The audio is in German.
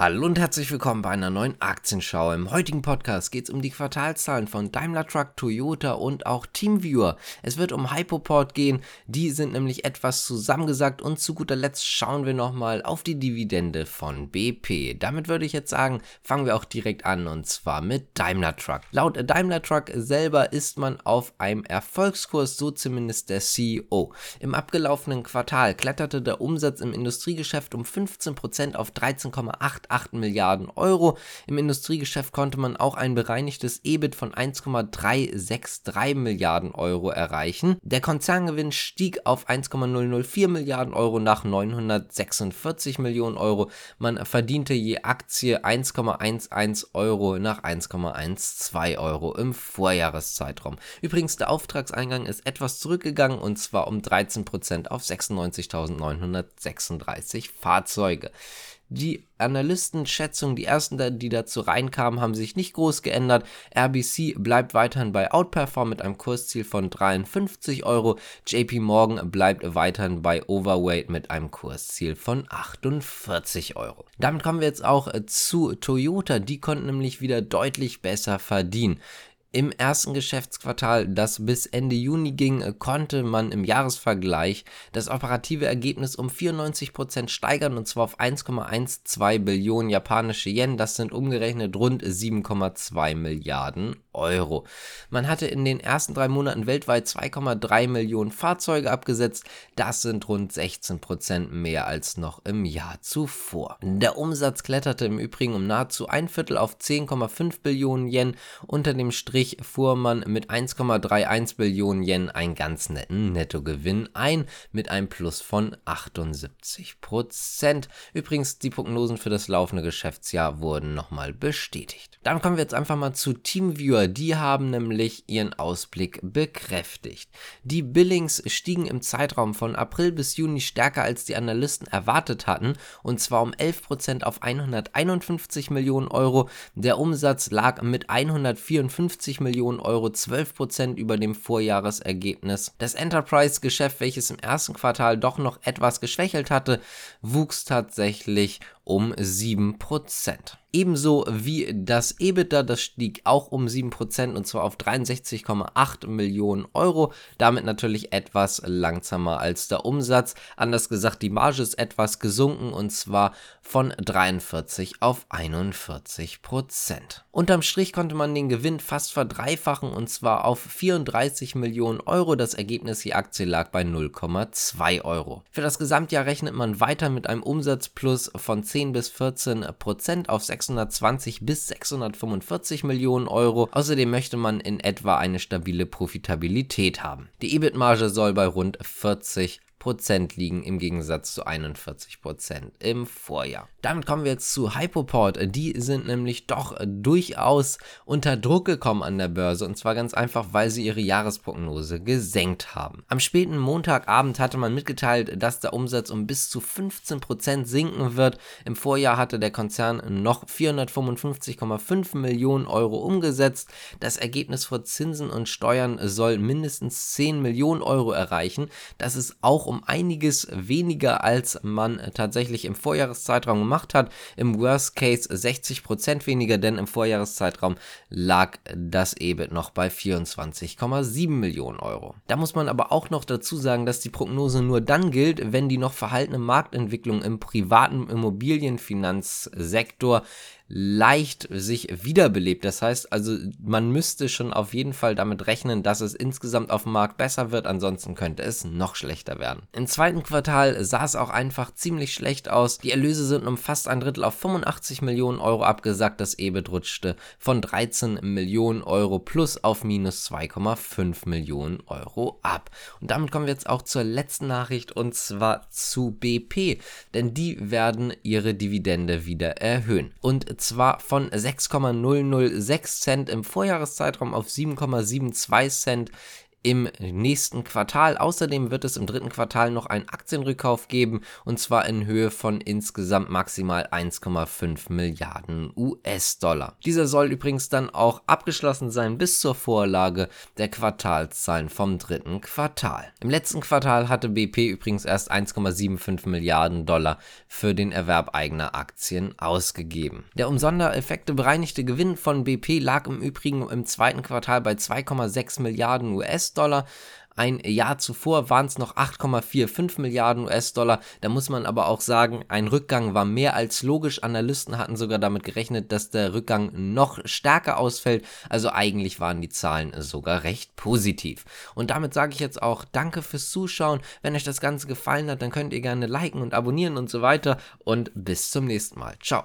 Hallo und herzlich willkommen bei einer neuen Aktienschau. Im heutigen Podcast geht es um die Quartalzahlen von Daimler Truck, Toyota und auch Teamviewer. Es wird um Hypoport gehen, die sind nämlich etwas zusammengesagt und zu guter Letzt schauen wir nochmal auf die Dividende von BP. Damit würde ich jetzt sagen, fangen wir auch direkt an und zwar mit Daimler Truck. Laut Daimler Truck selber ist man auf einem Erfolgskurs, so zumindest der CEO. Im abgelaufenen Quartal kletterte der Umsatz im Industriegeschäft um 15% auf 13,8 8 Milliarden Euro. Im Industriegeschäft konnte man auch ein bereinigtes EBIT von 1,363 Milliarden Euro erreichen. Der Konzerngewinn stieg auf 1,004 Milliarden Euro nach 946 Millionen Euro. Man verdiente je Aktie 1,11 Euro nach 1,12 Euro im Vorjahreszeitraum. Übrigens, der Auftragseingang ist etwas zurückgegangen und zwar um 13% auf 96.936 Fahrzeuge. Die Analystenschätzungen, die ersten, die dazu reinkamen, haben sich nicht groß geändert. RBC bleibt weiterhin bei Outperform mit einem Kursziel von 53 Euro. JP Morgan bleibt weiterhin bei Overweight mit einem Kursziel von 48 Euro. Damit kommen wir jetzt auch zu Toyota. Die konnten nämlich wieder deutlich besser verdienen. Im ersten Geschäftsquartal, das bis Ende Juni ging, konnte man im Jahresvergleich das operative Ergebnis um 94% steigern und zwar auf 1,12 Billionen japanische Yen. Das sind umgerechnet rund 7,2 Milliarden Euro. Man hatte in den ersten drei Monaten weltweit 2,3 Millionen Fahrzeuge abgesetzt. Das sind rund 16% mehr als noch im Jahr zuvor. Der Umsatz kletterte im Übrigen um nahezu ein Viertel auf 10,5 Billionen Yen. Unter dem Strich Strich fuhr man mit 1,31 Billionen Yen einen ganz netten Nettogewinn ein, mit einem Plus von 78 Prozent. Übrigens, die Prognosen für das laufende Geschäftsjahr wurden nochmal bestätigt. Dann kommen wir jetzt einfach mal zu Teamviewer. Die haben nämlich ihren Ausblick bekräftigt. Die Billings stiegen im Zeitraum von April bis Juni stärker als die Analysten erwartet hatten, und zwar um 11% auf 151 Millionen Euro. Der Umsatz lag mit 154 50 Millionen Euro, 12 Prozent über dem Vorjahresergebnis. Das Enterprise-Geschäft, welches im ersten Quartal doch noch etwas geschwächelt hatte, wuchs tatsächlich um 7%. Ebenso wie das EBITDA, das stieg auch um 7% und zwar auf 63,8 Millionen Euro. Damit natürlich etwas langsamer als der Umsatz. Anders gesagt, die Marge ist etwas gesunken und zwar von 43 auf 41% Unterm Strich konnte man den Gewinn fast verdreifachen und zwar auf 34 Millionen Euro. Das Ergebnis die Aktie lag bei 0,2 Euro. Für das Gesamtjahr rechnet man weiter mit einem Umsatzplus von 10 10 bis 14 Prozent auf 620 bis 645 Millionen Euro. Außerdem möchte man in etwa eine stabile Profitabilität haben. Die EBIT-Marge soll bei rund 40 Prozent liegen im Gegensatz zu 41 Prozent im Vorjahr. Damit kommen wir jetzt zu Hypoport. Die sind nämlich doch durchaus unter Druck gekommen an der Börse und zwar ganz einfach, weil sie ihre Jahresprognose gesenkt haben. Am späten Montagabend hatte man mitgeteilt, dass der Umsatz um bis zu 15 Prozent sinken wird. Im Vorjahr hatte der Konzern noch 455,5 Millionen Euro umgesetzt. Das Ergebnis vor Zinsen und Steuern soll mindestens 10 Millionen Euro erreichen. Das ist auch um einiges weniger, als man tatsächlich im Vorjahreszeitraum gemacht hat. Im Worst Case 60% weniger, denn im Vorjahreszeitraum lag das EBIT noch bei 24,7 Millionen Euro. Da muss man aber auch noch dazu sagen, dass die Prognose nur dann gilt, wenn die noch verhaltene Marktentwicklung im privaten Immobilienfinanzsektor leicht sich wiederbelebt. Das heißt also, man müsste schon auf jeden Fall damit rechnen, dass es insgesamt auf dem Markt besser wird, ansonsten könnte es noch schlechter werden. Im zweiten Quartal sah es auch einfach ziemlich schlecht aus. Die Erlöse sind um fast ein Drittel auf 85 Millionen Euro abgesackt. Das EBIT rutschte von 13 Millionen Euro plus auf minus 2,5 Millionen Euro ab. Und damit kommen wir jetzt auch zur letzten Nachricht und zwar zu BP, denn die werden ihre Dividende wieder erhöhen. Und zwar von 6,006 Cent im Vorjahreszeitraum auf 7,72 Cent im nächsten Quartal. Außerdem wird es im dritten Quartal noch einen Aktienrückkauf geben und zwar in Höhe von insgesamt maximal 1,5 Milliarden US-Dollar. Dieser soll übrigens dann auch abgeschlossen sein bis zur Vorlage der Quartalszahlen vom dritten Quartal. Im letzten Quartal hatte BP übrigens erst 1,75 Milliarden Dollar für den Erwerb eigener Aktien ausgegeben. Der um Sondereffekte bereinigte Gewinn von BP lag im Übrigen im zweiten Quartal bei 2,6 Milliarden US-Dollar. Ein Jahr zuvor waren es noch 8,45 Milliarden US-Dollar. Da muss man aber auch sagen, ein Rückgang war mehr als logisch. Analysten hatten sogar damit gerechnet, dass der Rückgang noch stärker ausfällt. Also eigentlich waren die Zahlen sogar recht positiv. Und damit sage ich jetzt auch Danke fürs Zuschauen. Wenn euch das Ganze gefallen hat, dann könnt ihr gerne liken und abonnieren und so weiter. Und bis zum nächsten Mal. Ciao.